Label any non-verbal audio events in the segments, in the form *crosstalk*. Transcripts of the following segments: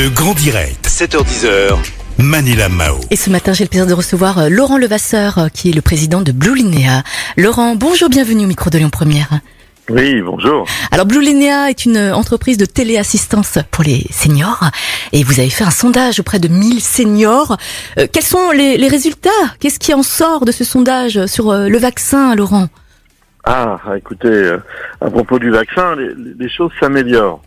Le grand direct, 7h10h, Manila Mao. Et ce matin, j'ai le plaisir de recevoir euh, Laurent Levasseur, euh, qui est le président de Blue Linéa. Laurent, bonjour, bienvenue au micro de Lyon Première. Oui, bonjour. Alors Blue Linéa est une entreprise de téléassistance pour les seniors et vous avez fait un sondage auprès de 1000 seniors. Euh, quels sont les, les résultats? Qu'est-ce qui en sort de ce sondage sur euh, le vaccin, Laurent? Ah, écoutez, euh, à propos du vaccin, les, les choses s'améliorent.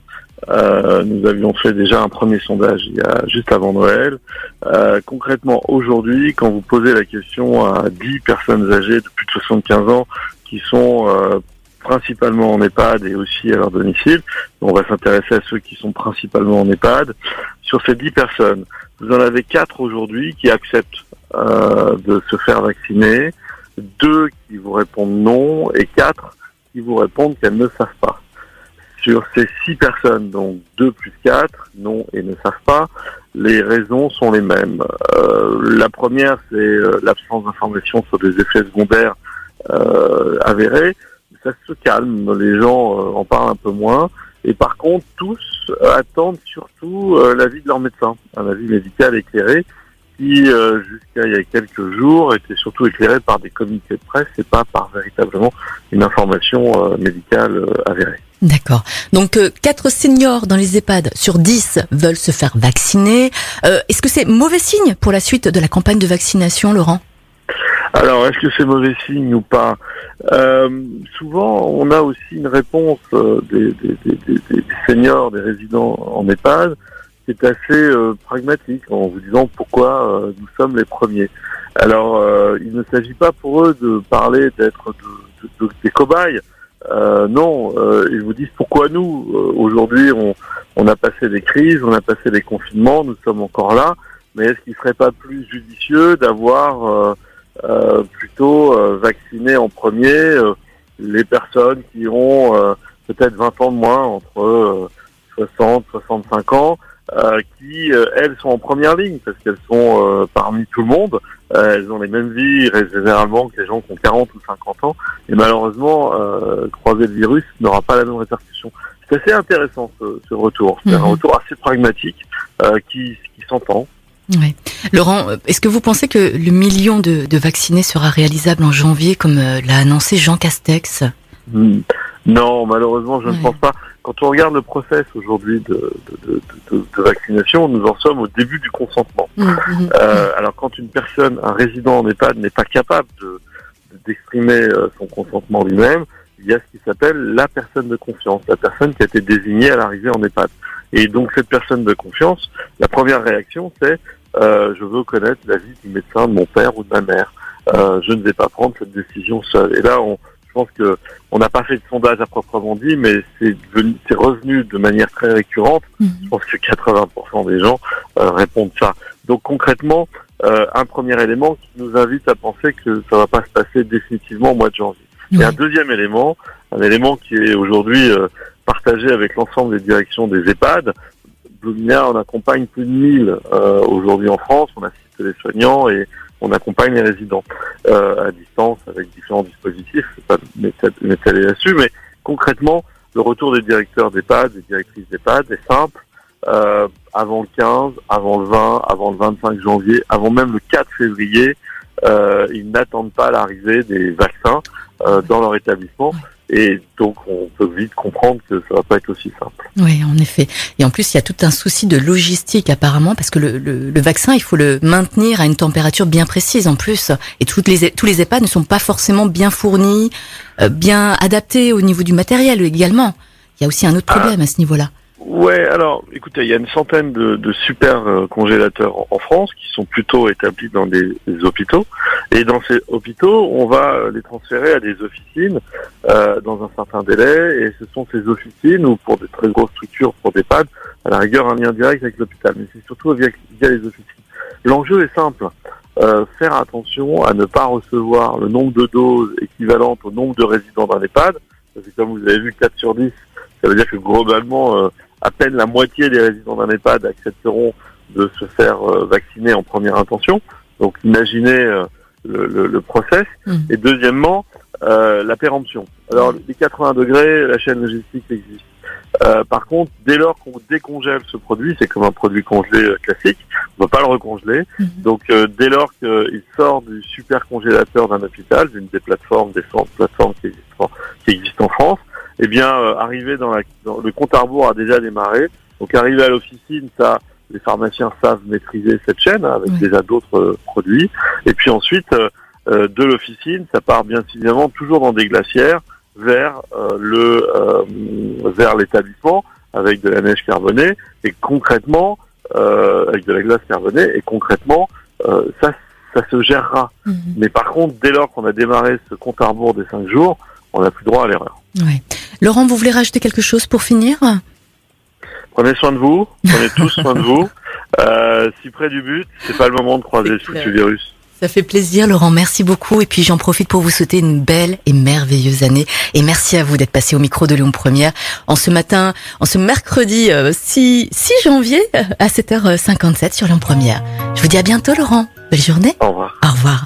Euh, nous avions fait déjà un premier sondage il y a juste avant Noël. Euh, concrètement, aujourd'hui, quand vous posez la question à 10 personnes âgées de plus de 75 ans qui sont euh, principalement en EHPAD et aussi à leur domicile, on va s'intéresser à ceux qui sont principalement en EHPAD. Sur ces 10 personnes, vous en avez 4 aujourd'hui qui acceptent euh, de se faire vacciner, deux qui vous répondent non et quatre qui vous répondent qu'elles ne savent pas. Sur ces six personnes, donc 2 plus 4, non et ne savent pas, les raisons sont les mêmes. Euh, la première, c'est euh, l'absence d'informations sur des effets secondaires euh, avérés. Ça se calme, les gens en parlent un peu moins. Et par contre, tous attendent surtout l'avis de leur médecin, un avis médical éclairé qui, euh, jusqu'à il y a quelques jours, était surtout éclairé par des communiqués de presse et pas par véritablement une information euh, médicale euh, avérée. D'accord. Donc 4 seniors dans les EHPAD sur 10 veulent se faire vacciner. Est-ce que c'est mauvais signe pour la suite de la campagne de vaccination, Laurent? Alors, est-ce que c'est mauvais signe ou pas? Euh, Souvent, on a aussi une réponse des, des, des, des- des seniors, des résidents en EHPAD, est assez euh, pragmatique, en vous disant pourquoi euh, nous sommes les premiers. Alors, euh, il ne s'agit pas pour eux de parler d'être de, de- de- des cobayes. Non, ils vous disent pourquoi nous. Aujourd'hui, on, on a passé des crises, on a passé des confinements, nous sommes encore là. Mais est-ce qu'il serait pas plus judicieux d'avoir plutôt vacciner en premier les personnes qui ont peut-être 20 ans de moins, entre euh, 60, 65 ans, euh, qui, euh, elles, sont en première ligne, parce qu'elles sont euh, parmi tout le monde. Euh, elles ont les mêmes vies, généralement, que les gens qui ont 40 ou 50 ans. Et malheureusement, euh, croiser le virus n'aura pas la même répercussion. C'est assez intéressant, ce, ce retour. C'est un Mhm. retour assez pragmatique, euh, qui, qui s'entend. Ouais. Laurent, est-ce que vous pensez que le million de, de vaccinés sera réalisable en janvier, comme euh, l'a annoncé Jean Castex? Hmm. Non, malheureusement, je Ouais. ne pense pas. Quand on regarde le process aujourd'hui de, de, de, de- de vaccination, nous en sommes au début du consentement. Euh, alors, quand une personne, un résident en EHPAD, n'est pas capable de d'exprimer euh, son consentement lui-même, il y a ce qui s'appelle la personne de confiance, la personne qui a été désignée à l'arrivée en EHPAD. Et donc, cette personne de confiance, la première réaction, c'est euh, je veux connaître l'avis du médecin de mon père ou de ma mère. Euh, je ne vais pas prendre cette décision seule. Et là, on, je pense que on n'a pas fait de sondage à proprement dit, mais c'est revenu de manière très récurrente. Je pense que 80% des gens euh, répondent ça. Donc concrètement, euh, un premier élément qui nous invite à penser que ça va pas se passer définitivement au mois de janvier. Et un deuxième élément, un élément qui est aujourd'hui euh, partagé avec l'ensemble des directions des EHPAD. Blumina, on accompagne plus de 1000 euh, aujourd'hui en France, on assiste les soignants et on accompagne les résidents à distance avec différents dispositifs. Mais concrètement, le retour des directeurs d'EHPAD, des directrices d'EHPAD est simple. Euh, avant le 15, avant le 20, avant le 25 janvier, avant même le 4 février, euh, ils n'attendent pas l'arrivée des vaccins euh, dans leur établissement. Et donc, on peut vite comprendre que ça va pas être aussi simple. Oui, en effet. Et en plus, il y a tout un souci de logistique apparemment, parce que le, le, le vaccin, il faut le maintenir à une température bien précise en plus. Et toutes les, tous les EHPAD ne sont pas forcément bien fournis, euh, bien adaptés au niveau du matériel également. Il y a aussi un autre Ah. problème à ce niveau-là. Ouais, alors, écoutez, il y a une centaine de, super euh, congélateurs en, France qui sont plutôt établis dans des, hôpitaux. Et dans ces hôpitaux, on va euh, les transférer à des officines euh, dans un certain délai. Et ce sont ces officines, ou pour des très grosses structures, pour des PAD, à la rigueur, un lien direct avec l'hôpital. Mais c'est surtout via, via les officines. L'enjeu est simple. Euh, faire attention à ne pas recevoir le nombre de doses équivalentes au nombre de résidents d'un EHPAD. Parce que comme vous avez vu, 4 sur 10, ça veut dire que globalement, à peine la moitié des résidents d'un EHPAD accepteront de se faire euh, vacciner en première intention. Donc imaginez euh, le, le, le process. Mhm. Et deuxièmement, euh, la péremption. Alors les 80 degrés, la chaîne logistique existe. Euh, par contre, dès lors qu'on décongèle ce produit, c'est comme un produit congelé euh, classique, on ne va pas le recongeler. Mhm. Donc, euh, dès lors qu'il sort du super congélateur d'un hôpital, d'une des plateformes, des plateformes qui existent, qui existent en France, eh bien, arrivé dans, la, dans, le compte à rebours a déjà démarré. Donc, arrivé à l'officine, ça, les pharmaciens savent maîtriser cette chaîne hein, avec déjà d'autres produits. Et puis ensuite, de l'officine, ça part bien évidemment toujours dans des glacières vers euh, le euh, vers l'établissement avec de la neige carbonée et concrètement euh, avec de la glace carbonée et concrètement ça ça se gérera. Mhm. Mais par contre, dès lors qu'on a démarré ce compte à rebours des cinq jours, on n'a plus droit à l'erreur. Ouais. Laurent, vous voulez rajouter quelque chose pour finir? Prenez soin de vous, prenez *laughs* tous soin de vous. Euh, si près du but, c'est pas le moment de croiser ce foutu virus. Ça fait plaisir, Laurent. Merci beaucoup. Et puis j'en profite pour vous souhaiter une belle et merveilleuse année. Et merci à vous d'être passé au micro de Lyon Première en ce matin, en ce mercredi 6, euh, 6 janvier euh, à 7h57 sur Lyon Première. Je vous dis à bientôt, Laurent. Belle journée. Au revoir. Au revoir.